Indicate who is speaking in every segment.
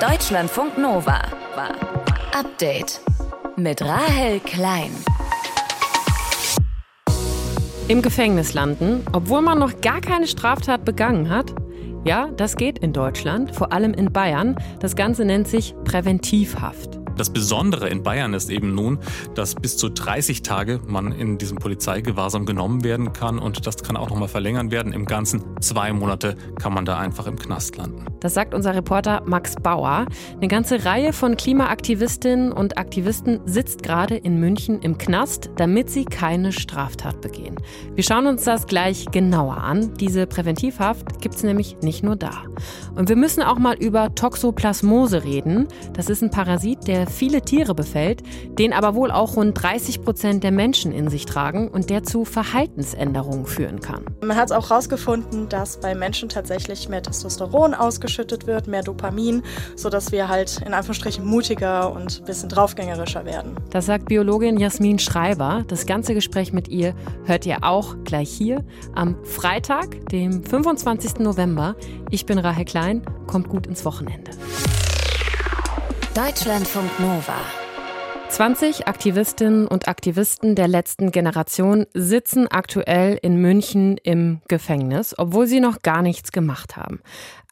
Speaker 1: Deutschlandfunk Nova. Update mit Rahel Klein.
Speaker 2: Im Gefängnis landen, obwohl man noch gar keine Straftat begangen hat? Ja, das geht in Deutschland, vor allem in Bayern. Das Ganze nennt sich Präventivhaft.
Speaker 3: Das Besondere in Bayern ist eben nun, dass bis zu 30 Tage man in diesem Polizeigewahrsam genommen werden kann und das kann auch nochmal verlängern werden. Im Ganzen zwei Monate kann man da einfach im Knast landen.
Speaker 2: Das sagt unser Reporter Max Bauer. Eine ganze Reihe von Klimaaktivistinnen und Aktivisten sitzt gerade in München im Knast, damit sie keine Straftat begehen. Wir schauen uns das gleich genauer an. Diese Präventivhaft gibt es nämlich nicht nur da. Und wir müssen auch mal über Toxoplasmose reden. Das ist ein Parasit, der viele Tiere befällt, den aber wohl auch rund 30 Prozent der Menschen in sich tragen und der zu Verhaltensänderungen führen kann.
Speaker 4: Man hat auch herausgefunden, dass bei Menschen tatsächlich mehr Testosteron ausgeschüttet wird, mehr Dopamin, sodass wir halt in Anführungsstrichen mutiger und ein bisschen draufgängerischer werden.
Speaker 2: Das sagt Biologin Jasmin Schreiber. Das ganze Gespräch mit ihr hört ihr auch gleich hier am Freitag, dem 25. November. Ich bin Rahel Klein, kommt gut ins Wochenende.
Speaker 1: Deutschlandfunk Nova.
Speaker 2: 20 Aktivistinnen und Aktivisten der letzten Generation sitzen aktuell in München im Gefängnis, obwohl sie noch gar nichts gemacht haben.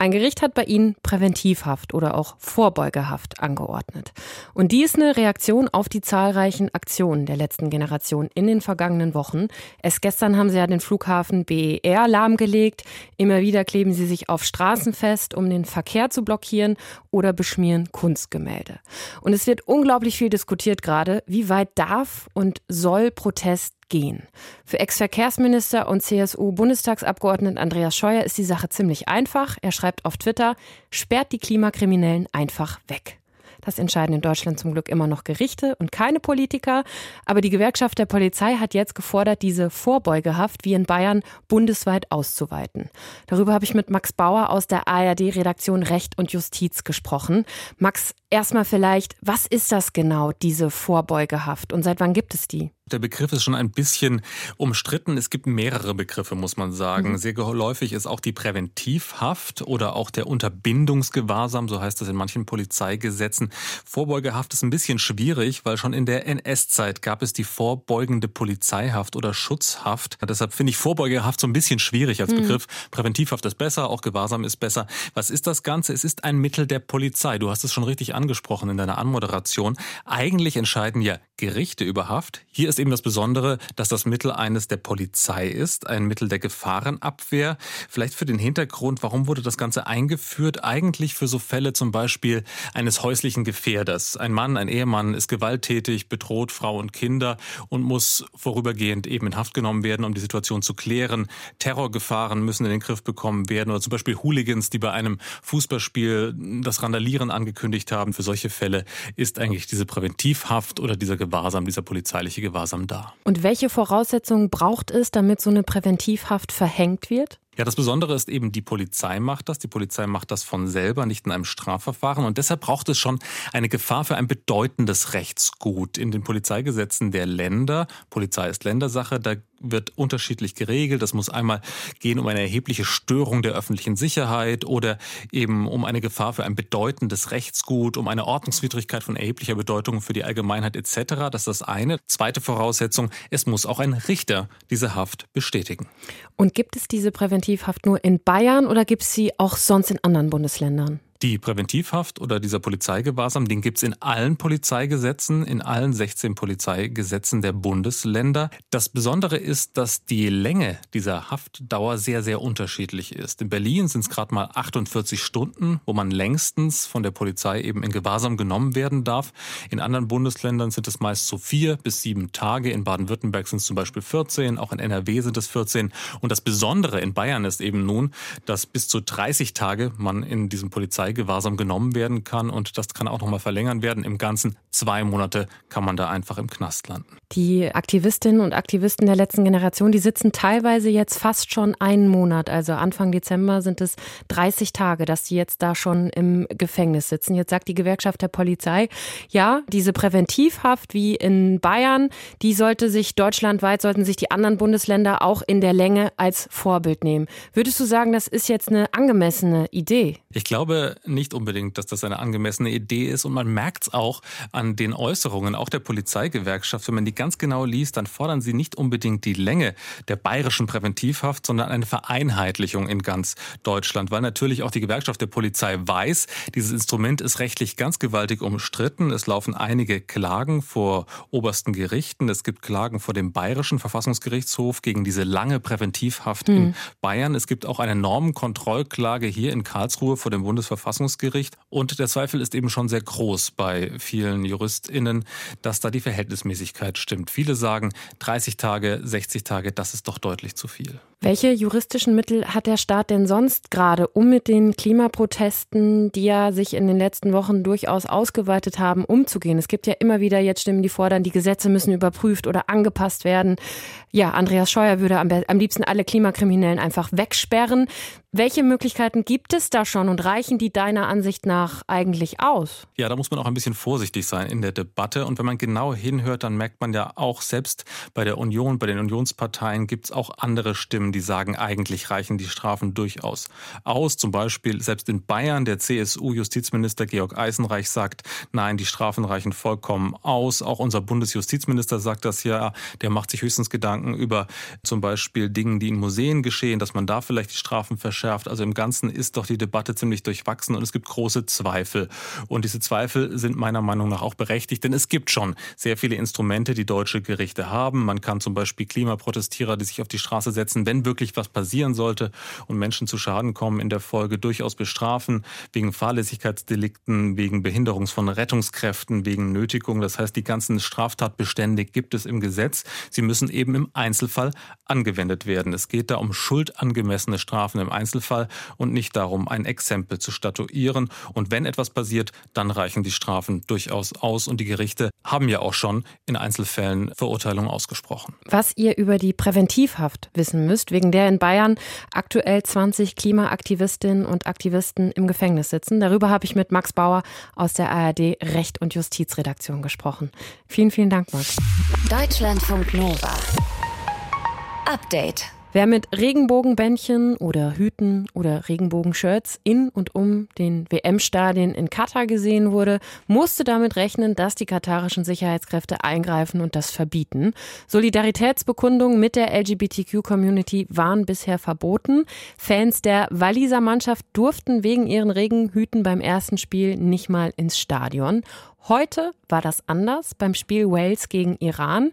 Speaker 2: Ein Gericht hat bei ihnen Präventivhaft oder auch Vorbeugehaft angeordnet. Und die ist eine Reaktion auf die zahlreichen Aktionen der letzten Generation in den vergangenen Wochen. Erst gestern haben sie ja den Flughafen BER lahmgelegt. Immer wieder kleben sie sich auf Straßen fest, um den Verkehr zu blockieren oder beschmieren Kunstgemälde. Und es wird unglaublich viel diskutiert gerade, wie weit darf und soll Protest gehen. Für Ex-Verkehrsminister und CSU-Bundestagsabgeordneten Andreas Scheuer ist die Sache ziemlich einfach. Er schreibt auf Twitter, sperrt die Klimakriminellen einfach weg. Das entscheiden in Deutschland zum Glück immer noch Gerichte und keine Politiker. Aber die Gewerkschaft der Polizei hat jetzt gefordert, diese Vorbeugehaft wie in Bayern bundesweit auszuweiten. Darüber habe ich mit Max Bauer aus der ARD-Redaktion Recht und Justiz gesprochen. Max, erstmal vielleicht, was ist das genau, diese Vorbeugehaft und seit wann gibt es die?
Speaker 3: Der Begriff ist schon ein bisschen umstritten. Es gibt mehrere Begriffe, muss man sagen. Mhm. Sehr geläufig ist auch die Präventivhaft oder auch der Unterbindungsgewahrsam, so heißt das in manchen Polizeigesetzen. Vorbeugehaft ist ein bisschen schwierig, weil schon in der NS-Zeit gab es die vorbeugende Polizeihaft oder Schutzhaft. Deshalb finde ich Vorbeugehaft so ein bisschen schwierig als mhm. Begriff. Präventivhaft ist besser, auch Gewahrsam ist besser. Was ist das Ganze? Es ist ein Mittel der Polizei. Du hast es schon richtig angesprochen in deiner Anmoderation. Eigentlich entscheiden ja Gerichte über Haft. Hier ist ist eben das Besondere, dass das Mittel eines der Polizei ist, ein Mittel der Gefahrenabwehr. Vielleicht für den Hintergrund, warum wurde das Ganze eingeführt? Eigentlich für so Fälle zum Beispiel eines häuslichen Gefährders. Ein Mann, ein Ehemann ist gewalttätig, bedroht Frau und Kinder und muss vorübergehend eben in Haft genommen werden, um die Situation zu klären. Terrorgefahren müssen in den Griff bekommen werden oder zum Beispiel Hooligans, die bei einem Fußballspiel das Randalieren angekündigt haben. Für solche Fälle ist eigentlich diese Präventivhaft oder dieser Gewahrsam, dieser polizeiliche Gewahrsam Gewahrsam dar.
Speaker 2: Und welche Voraussetzungen braucht es, damit so eine Präventivhaft verhängt wird?
Speaker 3: Ja, das Besondere ist eben, die Polizei macht das. Die Polizei macht das von selber, nicht in einem Strafverfahren. Und deshalb braucht es schon eine Gefahr für ein bedeutendes Rechtsgut. In den Polizeigesetzen der Länder, Polizei ist Ländersache, da wird unterschiedlich geregelt. Das muss einmal gehen um eine erhebliche Störung der öffentlichen Sicherheit oder eben um eine Gefahr für ein bedeutendes Rechtsgut, um eine Ordnungswidrigkeit von erheblicher Bedeutung für die Allgemeinheit etc. Das ist das eine. Zweite Voraussetzung, es muss auch ein Richter diese Haft bestätigen.
Speaker 2: Und gibt es diese Präventivhaft nur in Bayern oder gibt es sie auch sonst in anderen Bundesländern?
Speaker 3: Die Präventivhaft oder dieser Polizeigewahrsam, den gibt's in allen Polizeigesetzen, in allen 16 Polizeigesetzen der Bundesländer. Das Besondere ist, dass die Länge dieser Haftdauer sehr, sehr unterschiedlich ist. In Berlin sind es gerade mal 48 Stunden, wo man längstens von der Polizei eben in Gewahrsam genommen werden darf. In anderen Bundesländern sind es meist so vier bis sieben Tage. In Baden-Württemberg sind es zum Beispiel 14, auch in NRW sind es 14. Und das Besondere in Bayern ist eben nun, dass bis zu 30 Tage man in diesem Polizei Polizeigewahrsam genommen werden kann und das kann auch nochmal verlängern werden. Im Ganzen zwei Monate kann man da einfach im Knast landen.
Speaker 2: Die Aktivistinnen und Aktivisten der letzten Generation, die sitzen teilweise jetzt fast schon einen Monat. Also Anfang Dezember sind es 30 Tage, dass sie jetzt da schon im Gefängnis sitzen. Jetzt sagt die Gewerkschaft der Polizei, ja, diese Präventivhaft wie in Bayern, die sollte sich deutschlandweit, sollten sich die anderen Bundesländer auch in der Länge als Vorbild nehmen. Würdest du sagen, das ist jetzt eine angemessene Idee?
Speaker 3: Ich glaube, nicht unbedingt, dass das eine angemessene Idee ist. Und man merkt es auch an den Äußerungen, auch der Polizeigewerkschaft. Wenn man die ganz genau liest, dann fordern sie nicht unbedingt die Länge der bayerischen Präventivhaft, sondern eine Vereinheitlichung in ganz Deutschland. Weil natürlich auch die Gewerkschaft der Polizei weiß, dieses Instrument ist rechtlich ganz gewaltig umstritten. Es laufen einige Klagen vor obersten Gerichten. Es gibt Klagen vor dem bayerischen Verfassungsgerichtshof gegen diese lange Präventivhaft mhm. in Bayern. Es gibt auch eine Normenkontrollklage hier in Karlsruhe vor dem Bundesverfassungsgericht. Und der Zweifel ist eben schon sehr groß bei vielen JuristInnen, dass da die Verhältnismäßigkeit stimmt. Viele sagen 30 Tage, 60 Tage, das ist doch deutlich zu viel.
Speaker 2: Welche juristischen Mittel hat der Staat denn sonst gerade, um mit den Klimaprotesten, die ja sich in den letzten Wochen durchaus ausgeweitet haben, umzugehen? Es gibt ja immer wieder jetzt Stimmen, die fordern, die Gesetze müssen überprüft oder angepasst werden. Ja, Andreas Scheuer würde am, am liebsten alle Klimakriminellen einfach wegsperren. Welche Möglichkeiten gibt es da schon und reichen die deiner Ansicht nach eigentlich aus?
Speaker 3: Ja, da muss man auch ein bisschen vorsichtig sein in der Debatte. Und wenn man genau hinhört, dann merkt man ja auch selbst bei der Union, bei den Unionsparteien gibt es auch andere Stimmen, die sagen, eigentlich reichen die Strafen durchaus aus. Zum Beispiel selbst in Bayern, der CSU-Justizminister Georg Eisenreich sagt, nein, die Strafen reichen vollkommen aus. Auch unser Bundesjustizminister sagt das ja. Der macht sich höchstens Gedanken über zum Beispiel Dinge, die in Museen geschehen, dass man da vielleicht die Strafen verschärft verschärft. Also im Ganzen ist doch die Debatte ziemlich durchwachsen und es gibt große Zweifel. Und diese Zweifel sind meiner Meinung nach auch berechtigt, denn es gibt schon sehr viele Instrumente, die deutsche Gerichte haben. Man kann zum Beispiel Klimaprotestierer, die sich auf die Straße setzen, wenn wirklich was passieren sollte und Menschen zu Schaden kommen, in der Folge durchaus bestrafen, wegen Fahrlässigkeitsdelikten, wegen Behinderungs von Rettungskräften, wegen Nötigung. Das heißt, die ganzen Straftatbestände gibt es im Gesetz. Sie müssen eben im Einzelfall angewendet werden. Es geht da um schuldangemessene Strafen im Einzelfall. Einzelfall und nicht darum, ein Exempel zu statuieren. Und wenn etwas passiert, dann reichen die Strafen durchaus aus. Und die Gerichte haben ja auch schon in Einzelfällen Verurteilungen ausgesprochen.
Speaker 2: Was ihr über die Präventivhaft wissen müsst, wegen der in Bayern aktuell 20 Klimaaktivistinnen und Aktivisten im Gefängnis sitzen, darüber habe ich mit Max Bauer aus der ARD Recht und Justizredaktion gesprochen. Vielen, vielen Dank, Max.
Speaker 1: Deutschlandfunk Nova. Update.
Speaker 2: Wer mit Regenbogenbändchen oder Hüten oder Regenbogenshirts in und um den WM-Stadien in Katar gesehen wurde, musste damit rechnen, dass die katarischen Sicherheitskräfte eingreifen und das verbieten. Solidaritätsbekundungen mit der LGBTQ-Community waren bisher verboten. Fans der Walliser Mannschaft durften wegen ihren Regenhüten beim ersten Spiel nicht mal ins Stadion. Heute war das anders beim Spiel Wales gegen Iran.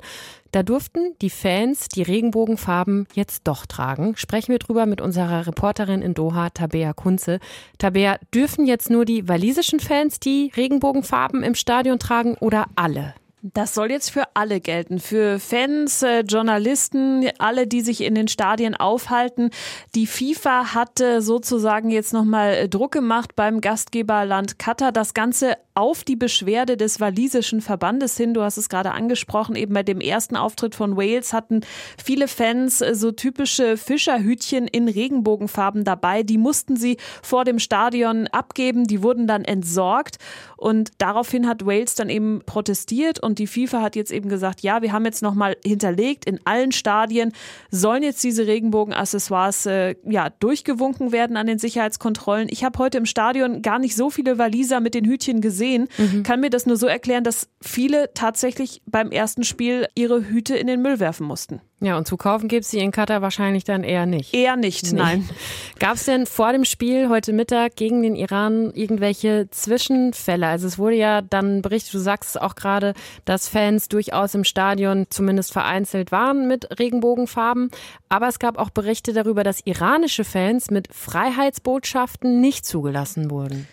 Speaker 2: Da durften die Fans die Regenbogenfarben jetzt doch tragen. Sprechen wir drüber mit unserer Reporterin in Doha, Tabea Kunze. Tabea, dürfen jetzt nur die walisischen Fans die Regenbogenfarben im Stadion tragen oder alle?
Speaker 5: Das soll jetzt für alle gelten, für Fans, äh, Journalisten, alle, die sich in den Stadien aufhalten. Die FIFA hatte sozusagen jetzt nochmal äh, Druck gemacht beim Gastgeberland Katar, das Ganze auf die Beschwerde des walisischen Verbandes hin. Du hast es gerade angesprochen, eben bei dem ersten Auftritt von Wales hatten viele Fans äh, so typische Fischerhütchen in Regenbogenfarben dabei. Die mussten sie vor dem Stadion abgeben, die wurden dann entsorgt und daraufhin hat Wales dann eben protestiert und die FIFA hat jetzt eben gesagt, ja, wir haben jetzt nochmal hinterlegt, in allen Stadien sollen jetzt diese Regenbogenaccessoires äh, ja, durchgewunken werden an den Sicherheitskontrollen. Ich habe heute im Stadion gar nicht so viele Waliser mit den Hütchen gesehen gesehen, mhm. kann mir das nur so erklären, dass viele tatsächlich beim ersten Spiel ihre Hüte in den Müll werfen mussten.
Speaker 2: Ja, und zu kaufen gibt es sie in Katar wahrscheinlich dann eher nicht.
Speaker 5: Eher nicht, nee. nein.
Speaker 2: Gab es denn vor dem Spiel heute Mittag gegen den Iran irgendwelche Zwischenfälle? Also es wurde ja dann berichtet, du sagst auch gerade, dass Fans durchaus im Stadion zumindest vereinzelt waren mit Regenbogenfarben. Aber es gab auch Berichte darüber, dass iranische Fans mit Freiheitsbotschaften nicht zugelassen wurden.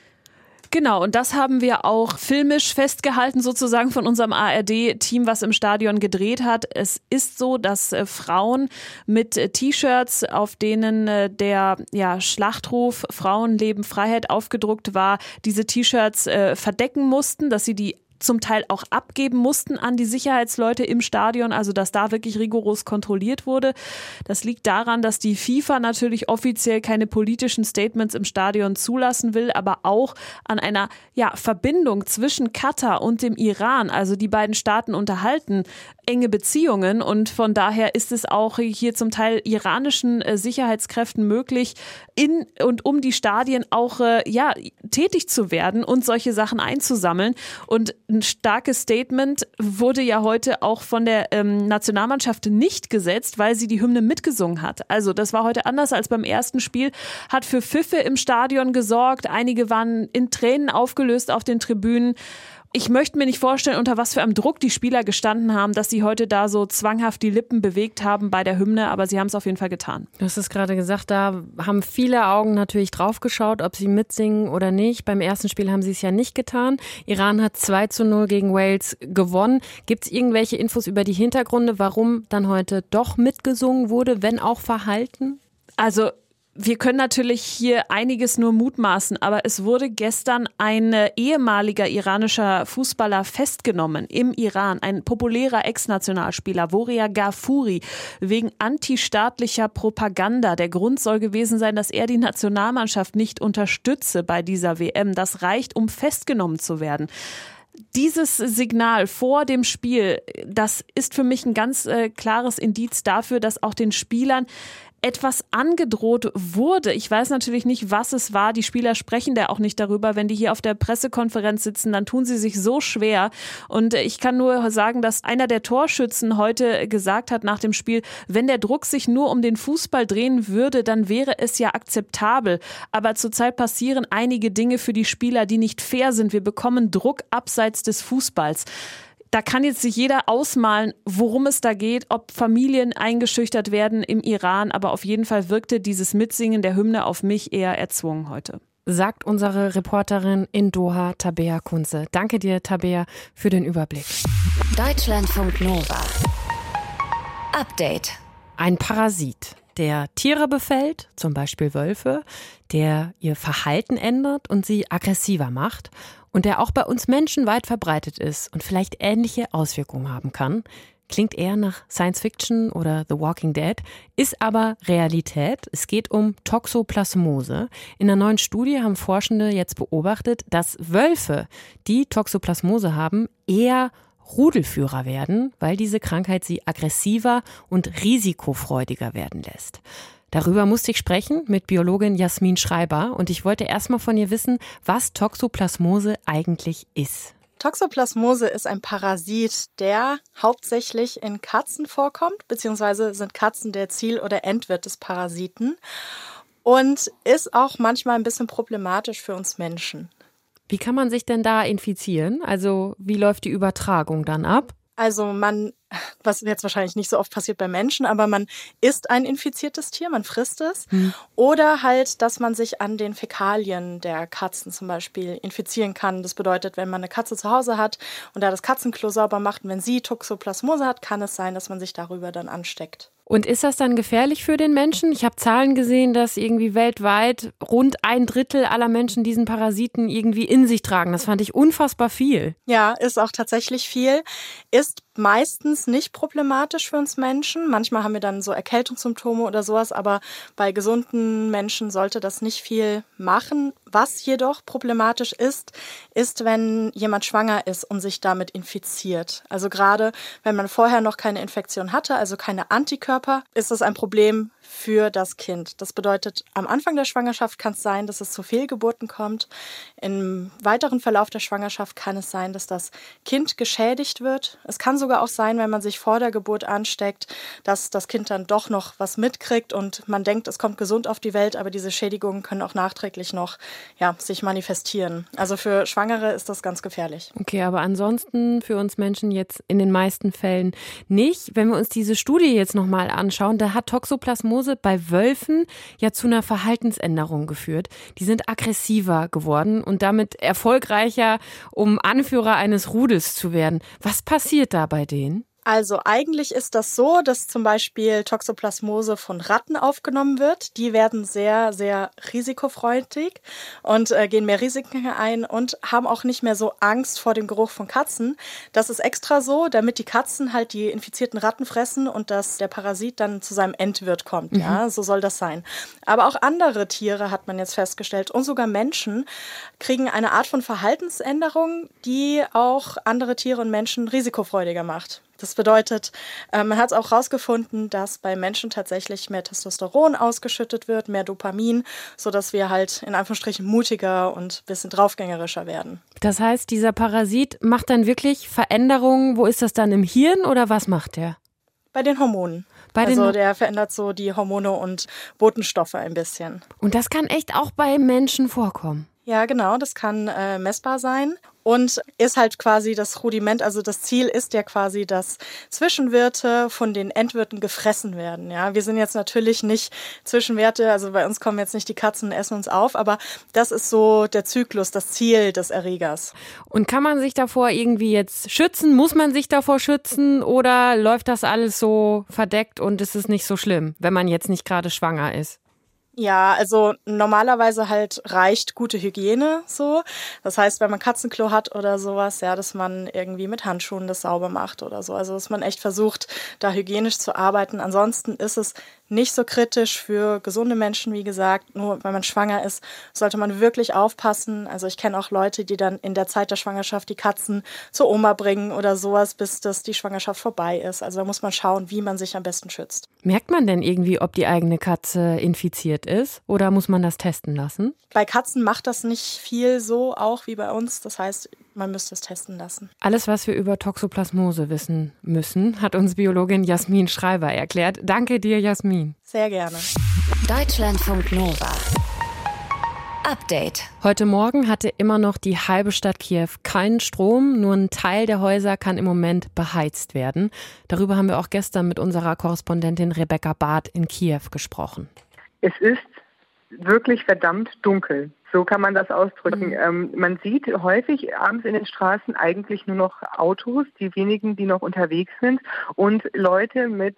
Speaker 5: Genau, und das haben wir auch filmisch festgehalten, sozusagen von unserem ARD-Team, was im Stadion gedreht hat. Es ist so, dass äh, Frauen mit äh, T-Shirts, auf denen äh, der ja, Schlachtruf Frauen leben Freiheit aufgedruckt war, diese T-Shirts äh, verdecken mussten, dass sie die zum Teil auch abgeben mussten an die Sicherheitsleute im Stadion, also dass da wirklich rigoros kontrolliert wurde. Das liegt daran, dass die FIFA natürlich offiziell keine politischen Statements im Stadion zulassen will, aber auch an einer ja, Verbindung zwischen Katar und dem Iran, also die beiden Staaten unterhalten enge Beziehungen und von daher ist es auch hier zum Teil iranischen äh, Sicherheitskräften möglich, in und um die Stadien auch äh, ja tätig zu werden und solche Sachen einzusammeln. Und ein starkes Statement wurde ja heute auch von der ähm, Nationalmannschaft nicht gesetzt, weil sie die Hymne mitgesungen hat. Also das war heute anders als beim ersten Spiel, hat für Pfiffe im Stadion gesorgt. Einige waren in Tränen aufgelöst auf den Tribünen ich möchte mir nicht vorstellen, unter was für einem Druck die Spieler gestanden haben, dass sie heute da so zwanghaft die Lippen bewegt haben bei der Hymne, aber sie haben es auf jeden Fall getan.
Speaker 2: Du hast es gerade gesagt, da haben viele Augen natürlich drauf geschaut, ob sie mitsingen oder nicht. Beim ersten Spiel haben sie es ja nicht getan. Iran hat 2 zu 0 gegen Wales gewonnen. Gibt es irgendwelche Infos über die Hintergründe, warum dann heute doch mitgesungen wurde, wenn auch verhalten?
Speaker 5: Also wir können natürlich hier einiges nur mutmaßen, aber es wurde gestern ein ehemaliger iranischer Fußballer festgenommen im Iran, ein populärer Ex-Nationalspieler, Voria Gafuri, wegen antistaatlicher Propaganda. Der Grund soll gewesen sein, dass er die Nationalmannschaft nicht unterstütze bei dieser WM. Das reicht, um festgenommen zu werden dieses Signal vor dem Spiel, das ist für mich ein ganz äh, klares Indiz dafür, dass auch den Spielern etwas angedroht wurde. Ich weiß natürlich nicht, was es war. Die Spieler sprechen da auch nicht darüber. Wenn die hier auf der Pressekonferenz sitzen, dann tun sie sich so schwer. Und ich kann nur sagen, dass einer der Torschützen heute gesagt hat nach dem Spiel, wenn der Druck sich nur um den Fußball drehen würde, dann wäre es ja akzeptabel. Aber zurzeit passieren einige Dinge für die Spieler, die nicht fair sind. Wir bekommen Druck abseits des Fußballs da kann jetzt sich jeder ausmalen, worum es da geht, ob Familien eingeschüchtert werden im Iran, aber auf jeden Fall wirkte dieses Mitsingen der Hymne auf mich eher erzwungen heute.
Speaker 2: Sagt unsere Reporterin in Doha, Tabea Kunze. Danke dir, Tabea, für den Überblick.
Speaker 1: Deutschlandfunk Nova. Update.
Speaker 2: Ein Parasit, der Tiere befällt, zum Beispiel Wölfe, der ihr Verhalten ändert und sie aggressiver macht und der auch bei uns Menschen weit verbreitet ist und vielleicht ähnliche Auswirkungen haben kann, klingt eher nach Science Fiction oder The Walking Dead, ist aber Realität. Es geht um Toxoplasmose. In einer neuen Studie haben Forschende jetzt beobachtet, dass Wölfe, die Toxoplasmose haben, eher Rudelführer werden, weil diese Krankheit sie aggressiver und risikofreudiger werden lässt. Darüber musste ich sprechen mit Biologin Jasmin Schreiber und ich wollte erstmal von ihr wissen, was Toxoplasmose eigentlich ist.
Speaker 4: Toxoplasmose ist ein Parasit, der hauptsächlich in Katzen vorkommt, beziehungsweise sind Katzen der Ziel- oder Endwirt des Parasiten und ist auch manchmal ein bisschen problematisch für uns Menschen.
Speaker 2: Wie kann man sich denn da infizieren? Also wie läuft die Übertragung dann ab?
Speaker 4: Also man was jetzt wahrscheinlich nicht so oft passiert bei Menschen, aber man isst ein infiziertes Tier, man frisst es. Mhm. Oder halt, dass man sich an den Fäkalien der Katzen zum Beispiel infizieren kann. Das bedeutet, wenn man eine Katze zu Hause hat und da das Katzenklo sauber macht und wenn sie Toxoplasmose hat, kann es sein, dass man sich darüber dann ansteckt.
Speaker 2: Und ist das dann gefährlich für den Menschen? Ich habe Zahlen gesehen, dass irgendwie weltweit rund ein Drittel aller Menschen diesen Parasiten irgendwie in sich tragen. Das fand ich unfassbar viel.
Speaker 4: Ja, ist auch tatsächlich viel. Ist meistens nicht problematisch für uns Menschen. Manchmal haben wir dann so Erkältungssymptome oder sowas, aber bei gesunden Menschen sollte das nicht viel machen. Was jedoch problematisch ist, ist, wenn jemand schwanger ist und sich damit infiziert. Also gerade wenn man vorher noch keine Infektion hatte, also keine Antikörper, ist das ein Problem für das Kind. Das bedeutet, am Anfang der Schwangerschaft kann es sein, dass es zu Fehlgeburten kommt. Im weiteren Verlauf der Schwangerschaft kann es sein, dass das Kind geschädigt wird. Es kann sogar auch sein, wenn man sich vor der Geburt ansteckt, dass das Kind dann doch noch was mitkriegt und man denkt, es kommt gesund auf die Welt, aber diese Schädigungen können auch nachträglich noch ja, sich manifestieren. Also für Schwangere ist das ganz gefährlich.
Speaker 2: Okay, aber ansonsten für uns Menschen jetzt in den meisten Fällen nicht. Wenn wir uns diese Studie jetzt nochmal anschauen, da hat Toxoplasmose bei Wölfen ja zu einer Verhaltensänderung geführt. Die sind aggressiver geworden und damit erfolgreicher, um Anführer eines Rudels zu werden. Was passiert da bei denen?
Speaker 4: Also eigentlich ist das so, dass zum Beispiel Toxoplasmose von Ratten aufgenommen wird. Die werden sehr, sehr risikofreudig und äh, gehen mehr Risiken ein und haben auch nicht mehr so Angst vor dem Geruch von Katzen. Das ist extra so, damit die Katzen halt die infizierten Ratten fressen und dass der Parasit dann zu seinem Endwirt kommt. Mhm. Ja, so soll das sein. Aber auch andere Tiere hat man jetzt festgestellt und sogar Menschen kriegen eine Art von Verhaltensänderung, die auch andere Tiere und Menschen risikofreudiger macht. Das bedeutet, äh, man hat auch herausgefunden, dass bei Menschen tatsächlich mehr Testosteron ausgeschüttet wird, mehr Dopamin, sodass wir halt in Anführungsstrichen mutiger und ein bisschen draufgängerischer werden.
Speaker 2: Das heißt, dieser Parasit macht dann wirklich Veränderungen. Wo ist das dann im Hirn oder was macht der?
Speaker 4: Bei den Hormonen. Bei also der verändert so die Hormone und Botenstoffe ein bisschen.
Speaker 2: Und das kann echt auch bei Menschen vorkommen.
Speaker 4: Ja, genau, das kann äh, messbar sein und ist halt quasi das Rudiment, also das Ziel ist ja quasi, dass Zwischenwirte von den Endwirten gefressen werden. Ja, wir sind jetzt natürlich nicht Zwischenwerte, also bei uns kommen jetzt nicht die Katzen und essen uns auf, aber das ist so der Zyklus, das Ziel des Erregers.
Speaker 2: Und kann man sich davor irgendwie jetzt schützen? Muss man sich davor schützen oder läuft das alles so verdeckt und ist es nicht so schlimm, wenn man jetzt nicht gerade schwanger ist?
Speaker 4: Ja, also normalerweise halt reicht gute Hygiene so. Das heißt, wenn man Katzenklo hat oder sowas, ja, dass man irgendwie mit Handschuhen das sauber macht oder so. Also dass man echt versucht, da hygienisch zu arbeiten. Ansonsten ist es nicht so kritisch für gesunde Menschen, wie gesagt. Nur wenn man schwanger ist, sollte man wirklich aufpassen. Also ich kenne auch Leute, die dann in der Zeit der Schwangerschaft die Katzen zur Oma bringen oder sowas, bis das die Schwangerschaft vorbei ist. Also da muss man schauen, wie man sich am besten schützt.
Speaker 2: Merkt man denn irgendwie, ob die eigene Katze infiziert ist oder muss man das testen lassen?
Speaker 4: Bei Katzen macht das nicht viel so auch wie bei uns. Das heißt, man müsste es testen lassen.
Speaker 2: Alles, was wir über Toxoplasmose wissen müssen, hat uns Biologin Jasmin Schreiber erklärt. Danke dir, Jasmin.
Speaker 4: Sehr gerne.
Speaker 1: Deutschlandfunk Nova. Update.
Speaker 2: Heute Morgen hatte immer noch die halbe Stadt Kiew keinen Strom. Nur ein Teil der Häuser kann im Moment beheizt werden. Darüber haben wir auch gestern mit unserer Korrespondentin Rebecca Barth in Kiew gesprochen.
Speaker 6: Es ist wirklich verdammt dunkel. So kann man das ausdrücken. Mhm. Ähm, man sieht häufig abends in den Straßen eigentlich nur noch Autos, die wenigen, die noch unterwegs sind und Leute mit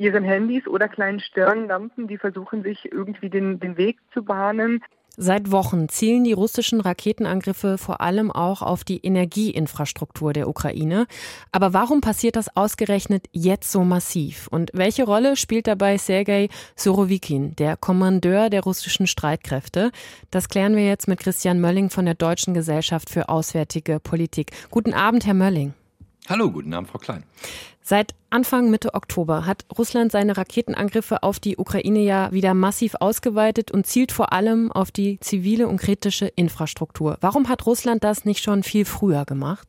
Speaker 6: ihren Handys oder kleinen Stirnlampen, die versuchen sich irgendwie den, den Weg zu bahnen.
Speaker 2: Seit Wochen zielen die russischen Raketenangriffe vor allem auch auf die Energieinfrastruktur der Ukraine. Aber warum passiert das ausgerechnet jetzt so massiv? Und welche Rolle spielt dabei Sergei Surovikin, der Kommandeur der russischen Streitkräfte? Das klären wir jetzt mit Christian Mölling von der Deutschen Gesellschaft für Auswärtige Politik. Guten Abend, Herr Mölling.
Speaker 7: Hallo, guten Abend, Frau Klein.
Speaker 2: Seit Anfang Mitte Oktober hat Russland seine Raketenangriffe auf die Ukraine ja wieder massiv ausgeweitet und zielt vor allem auf die zivile und kritische Infrastruktur. Warum hat Russland das nicht schon viel früher gemacht?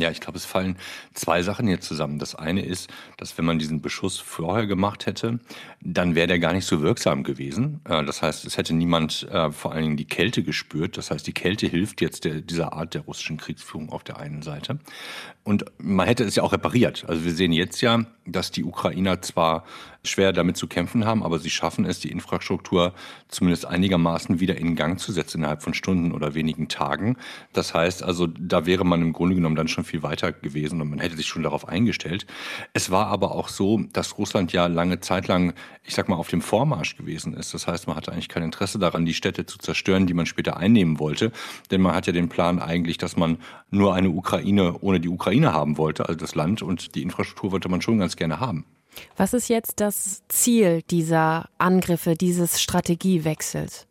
Speaker 7: Ja, ich glaube, es fallen zwei Sachen hier zusammen. Das eine ist, dass wenn man diesen Beschuss vorher gemacht hätte, dann wäre der gar nicht so wirksam gewesen. Äh, das heißt, es hätte niemand äh, vor allen Dingen die Kälte gespürt. Das heißt, die Kälte hilft jetzt der, dieser Art der russischen Kriegsführung auf der einen Seite. Und man hätte es ja auch repariert. Also wir sehen jetzt ja, dass die Ukrainer zwar schwer damit zu kämpfen haben, aber sie schaffen es, die Infrastruktur zumindest einigermaßen wieder in Gang zu setzen innerhalb von Stunden oder wenigen Tagen. Das heißt also, da wäre man im Grunde genommen dann schon viel weiter gewesen und man hätte sich schon darauf eingestellt. Es war aber auch so, dass Russland ja lange Zeit lang, ich sag mal, auf dem Vormarsch gewesen ist. Das heißt, man hatte eigentlich kein Interesse daran, die Städte zu zerstören, die man später einnehmen wollte. Denn man hat ja den Plan eigentlich, dass man nur eine Ukraine ohne die Ukraine haben wollte, also das Land und die Infrastruktur wollte man schon ganz gerne haben.
Speaker 2: Was ist jetzt das Ziel dieser Angriffe, dieses Strategiewechsels?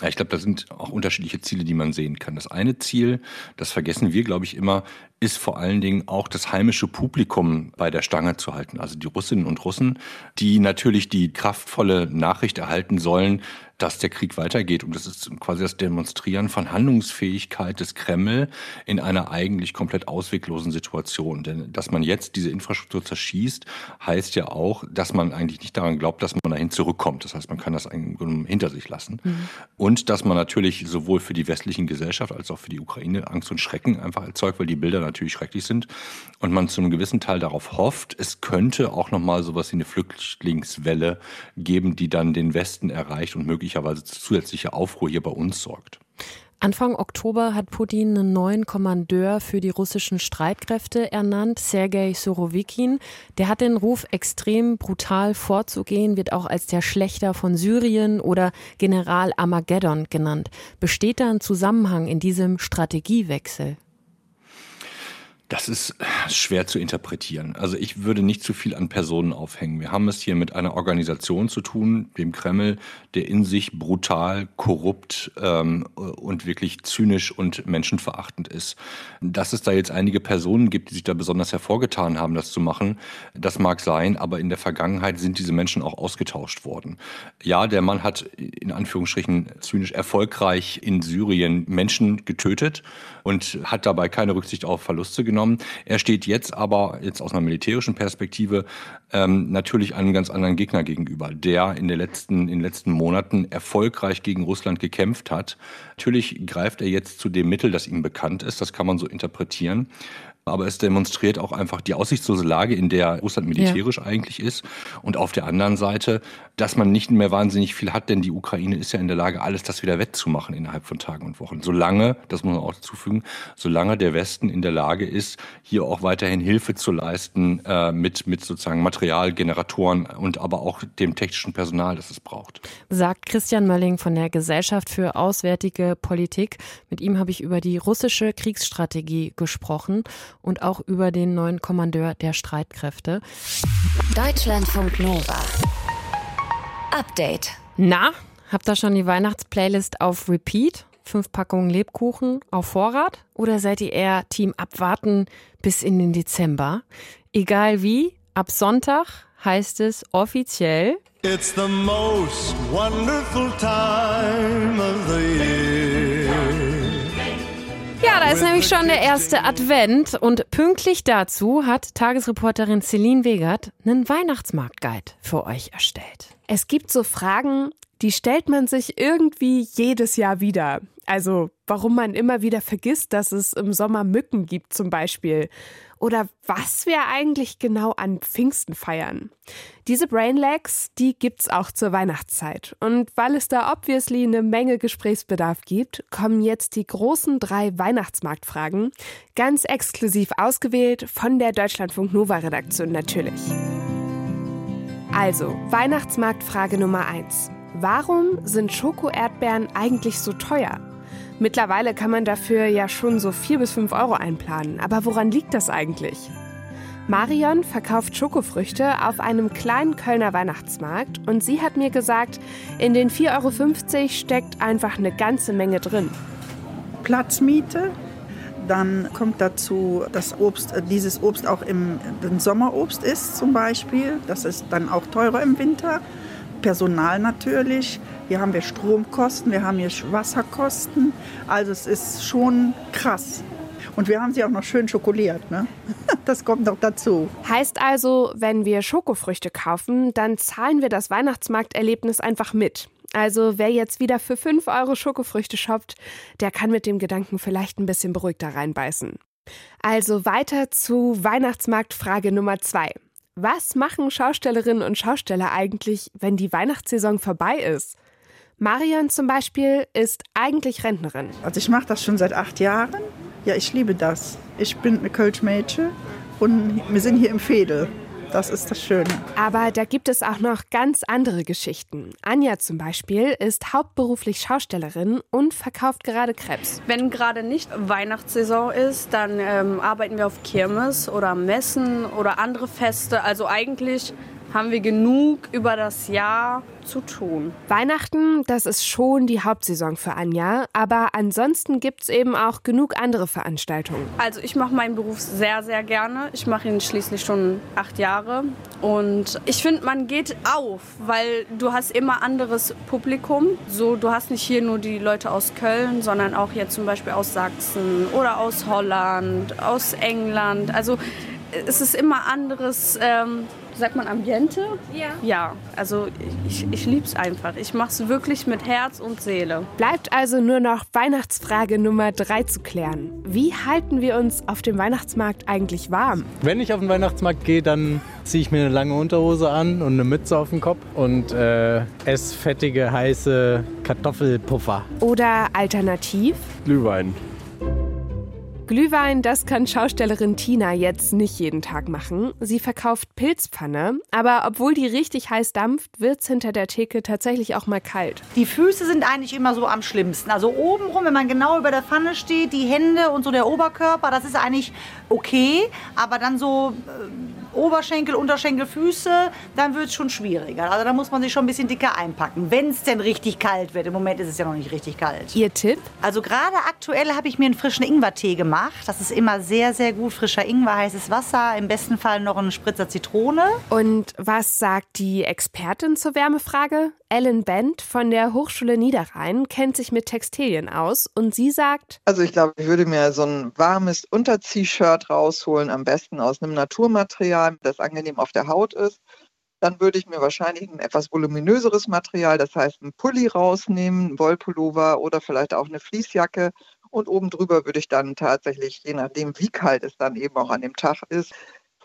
Speaker 7: Ja, ich glaube, da sind auch unterschiedliche Ziele, die man sehen kann. Das eine Ziel, das vergessen wir, glaube ich, immer, ist vor allen Dingen auch das heimische Publikum bei der Stange zu halten. Also die Russinnen und Russen, die natürlich die kraftvolle Nachricht erhalten sollen, dass der Krieg weitergeht. Und das ist quasi das Demonstrieren von Handlungsfähigkeit des Kreml in einer eigentlich komplett ausweglosen Situation. Denn dass man jetzt diese Infrastruktur zerschießt, heißt ja auch, dass man eigentlich nicht daran glaubt, dass man dahin zurückkommt. Das heißt, man kann das hinter sich lassen. Mhm. Und dass man natürlich sowohl für die westlichen Gesellschaft als auch für die Ukraine Angst und Schrecken einfach erzeugt, weil die Bilder natürlich schrecklich sind. Und man zu einem gewissen Teil darauf hofft, es könnte auch nochmal sowas wie eine Flüchtlingswelle geben, die dann den Westen erreicht und möglicherweise möglicherweise zusätzliche Aufruhr hier bei uns sorgt.
Speaker 2: Anfang Oktober hat Putin einen neuen Kommandeur für die russischen Streitkräfte ernannt, Sergei Surovikin. Der hat den Ruf, extrem brutal vorzugehen, wird auch als der Schlechter von Syrien oder General Armageddon genannt. Besteht da ein Zusammenhang in diesem Strategiewechsel?
Speaker 7: Das ist schwer zu interpretieren. Also ich würde nicht zu viel an Personen aufhängen. Wir haben es hier mit einer Organisation zu tun, dem Kreml, der in sich brutal, korrupt ähm, und wirklich zynisch und menschenverachtend ist. Dass es da jetzt einige Personen gibt, die sich da besonders hervorgetan haben, das zu machen, das mag sein, aber in der Vergangenheit sind diese Menschen auch ausgetauscht worden. Ja, der Mann hat in Anführungsstrichen zynisch erfolgreich in Syrien Menschen getötet und hat dabei keine Rücksicht auf Verluste genommen genommen. Er steht jetzt aber, jetzt aus einer militärischen Perspektive, ähm, natürlich einem ganz anderen Gegner gegenüber, der in, den letzten, in den letzten Monaten erfolgreich gegen Russland gekämpft hat. Natürlich greift er jetzt zu dem Mittel, das ihm bekannt ist, das kann man so interpretieren aber es demonstriert auch einfach die aussichtslose Lage, in der Russland militärisch ja. eigentlich ist. Und auf der anderen Seite, dass man nicht mehr wahnsinnig viel hat, denn die Ukraine ist ja in der Lage, alles das wieder wettzumachen innerhalb von Tagen und Wochen. Solange, das muss man auch dazufügen, solange der Westen in der Lage ist, hier auch weiterhin Hilfe zu leisten äh, mit, mit sozusagen Materialgeneratoren und aber auch dem technischen Personal, das es braucht.
Speaker 2: Sagt Christian Mölling von der Gesellschaft für Auswärtige Politik. Mit ihm habe ich über die russische Kriegsstrategie gesprochen und auch über den neuen Kommandeur der Streitkräfte.
Speaker 1: Deutschlandfunk Nova. Update.
Speaker 2: Na, habt ihr schon die Weihnachtsplaylist auf Repeat? Fünf Packungen Lebkuchen auf Vorrat? Oder seid ihr eher Team abwarten bis in den Dezember? Egal wie, ab Sonntag heißt es offiziell. It's the most wonderful time of the year. Ja, ist nämlich schon der erste Advent und pünktlich dazu hat Tagesreporterin Celine Wegert einen Weihnachtsmarktguide für euch erstellt.
Speaker 8: Es gibt so Fragen, die stellt man sich irgendwie jedes Jahr wieder. Also, warum man immer wieder vergisst, dass es im Sommer Mücken gibt zum Beispiel. Oder was wir eigentlich genau an Pfingsten feiern. Diese Brainlags, die gibt's auch zur Weihnachtszeit. Und weil es da obviously eine Menge Gesprächsbedarf gibt, kommen jetzt die großen drei Weihnachtsmarktfragen, ganz exklusiv ausgewählt von der Deutschlandfunk Nova Redaktion natürlich. Also, Weihnachtsmarktfrage Nummer eins: Warum sind Schoko-Erdbeeren eigentlich so teuer? Mittlerweile kann man dafür ja schon so 4 bis 5 Euro einplanen. Aber woran liegt das eigentlich? Marion verkauft Schokofrüchte auf einem kleinen Kölner Weihnachtsmarkt und sie hat mir gesagt, in den 4,50 Euro steckt einfach eine ganze Menge drin.
Speaker 9: Platzmiete, dann kommt dazu, dass Obst, äh, dieses Obst auch im, im Sommerobst ist zum Beispiel. Das ist dann auch teurer im Winter. Personal natürlich. Hier haben wir Stromkosten, wir haben hier Wasserkosten. Also es ist schon krass. Und wir haben sie auch noch schön schokoliert. Ne? Das kommt noch dazu.
Speaker 8: Heißt also, wenn wir Schokofrüchte kaufen, dann zahlen wir das Weihnachtsmarkterlebnis einfach mit. Also wer jetzt wieder für 5 Euro Schokofrüchte shoppt, der kann mit dem Gedanken vielleicht ein bisschen beruhigter reinbeißen. Also weiter zu Weihnachtsmarktfrage Nummer 2. Was machen Schaustellerinnen und Schausteller eigentlich, wenn die Weihnachtssaison vorbei ist? Marion zum Beispiel ist eigentlich Rentnerin.
Speaker 9: Also ich mache das schon seit acht Jahren. Ja, ich liebe das. Ich bin eine Kölsch-Mädchen und wir sind hier im Fädel. Das ist das Schöne.
Speaker 8: Aber da gibt es auch noch ganz andere Geschichten. Anja zum Beispiel ist hauptberuflich Schaustellerin und verkauft gerade Krebs.
Speaker 10: Wenn gerade nicht Weihnachtssaison ist, dann ähm, arbeiten wir auf Kirmes oder Messen oder andere Feste. Also eigentlich haben wir genug über das Jahr zu tun.
Speaker 8: Weihnachten, das ist schon die Hauptsaison für Anja, aber ansonsten gibt es eben auch genug andere Veranstaltungen.
Speaker 10: Also ich mache meinen Beruf sehr, sehr gerne. Ich mache ihn schließlich schon acht Jahre und ich finde, man geht auf, weil du hast immer anderes Publikum. So, du hast nicht hier nur die Leute aus Köln, sondern auch jetzt zum Beispiel aus Sachsen oder aus Holland, aus England. Also es ist immer anderes. Ähm, sagt man Ambiente? Ja. Ja, also ich, ich liebe es einfach. Ich mache es wirklich mit Herz und Seele.
Speaker 8: Bleibt also nur noch Weihnachtsfrage Nummer drei zu klären. Wie halten wir uns auf dem Weihnachtsmarkt eigentlich warm?
Speaker 11: Wenn ich auf den Weihnachtsmarkt gehe, dann ziehe ich mir eine lange Unterhose an und eine Mütze auf den Kopf und äh, esse fettige, heiße Kartoffelpuffer.
Speaker 8: Oder alternativ?
Speaker 11: Glühwein.
Speaker 8: Glühwein, das kann Schaustellerin Tina jetzt nicht jeden Tag machen. Sie verkauft Pilzpfanne, aber obwohl die richtig heiß dampft, wird's hinter der Theke tatsächlich auch mal kalt.
Speaker 12: Die Füße sind eigentlich immer so am schlimmsten. Also obenrum, wenn man genau über der Pfanne steht, die Hände und so der Oberkörper, das ist eigentlich okay, aber dann so äh, Oberschenkel, Unterschenkel, Füße, dann wird es schon schwieriger. Also da muss man sich schon ein bisschen dicker einpacken, wenn es denn richtig kalt wird. Im Moment ist es ja noch nicht richtig kalt.
Speaker 8: Ihr Tipp?
Speaker 12: Also gerade aktuell habe ich mir einen frischen Ingwertee gemacht. Das ist immer sehr, sehr gut. Frischer Ingwer, heißes Wasser, im besten Fall noch ein Spritzer Zitrone.
Speaker 8: Und was sagt die Expertin zur Wärmefrage? Ellen Bent von der Hochschule Niederrhein kennt sich mit Textilien aus und sie sagt:
Speaker 13: Also, ich glaube, ich würde mir so ein warmes Unter-T-Shirt rausholen, am besten aus einem Naturmaterial, das angenehm auf der Haut ist. Dann würde ich mir wahrscheinlich ein etwas voluminöseres Material, das heißt ein Pulli rausnehmen, ein Wollpullover oder vielleicht auch eine Fließjacke und oben drüber würde ich dann tatsächlich, je nachdem, wie kalt es dann eben auch an dem Tag ist,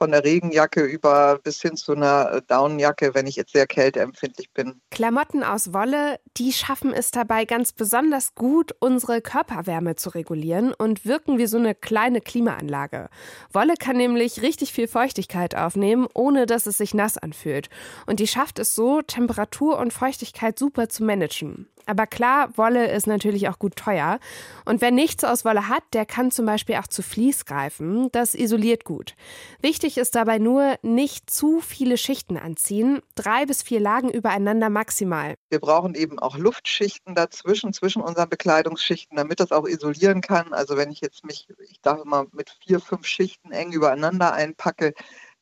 Speaker 13: von der Regenjacke über bis hin zu einer äh, Daunenjacke, wenn ich jetzt sehr kälteempfindlich bin.
Speaker 8: Klamotten aus Wolle, die schaffen es dabei ganz besonders gut, unsere Körperwärme zu regulieren und wirken wie so eine kleine Klimaanlage. Wolle kann nämlich richtig viel Feuchtigkeit aufnehmen, ohne dass es sich nass anfühlt. Und die schafft es so, Temperatur und Feuchtigkeit super zu managen. Aber klar, Wolle ist natürlich auch gut teuer. Und wer nichts aus Wolle hat, der kann zum Beispiel auch zu Vlies greifen. Das isoliert gut. Wichtig ist dabei nur, nicht zu viele Schichten anziehen. Drei bis vier Lagen übereinander maximal.
Speaker 13: Wir brauchen eben auch Luftschichten dazwischen, zwischen unseren Bekleidungsschichten, damit das auch isolieren kann. Also wenn ich jetzt mich, ich sage mal, mit vier, fünf Schichten eng übereinander einpacke,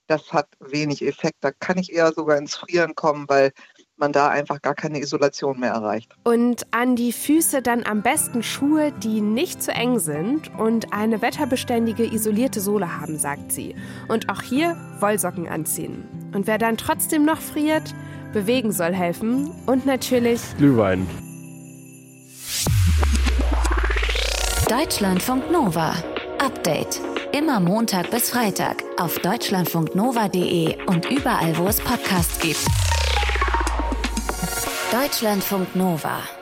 Speaker 13: das hat wenig Effekt. Da kann ich eher sogar ins Frieren kommen, weil man da einfach gar keine Isolation mehr erreicht.
Speaker 8: Und an die Füße dann am besten Schuhe, die nicht zu eng sind und eine wetterbeständige isolierte Sohle haben, sagt sie. Und auch hier Wollsocken anziehen. Und wer dann trotzdem noch friert, bewegen soll helfen und natürlich
Speaker 11: Glühwein.
Speaker 1: Deutschlandfunk Nova. Update. Immer Montag bis Freitag auf deutschlandfunknova.de und überall, wo es Podcasts gibt. Deutschlandfunk Nova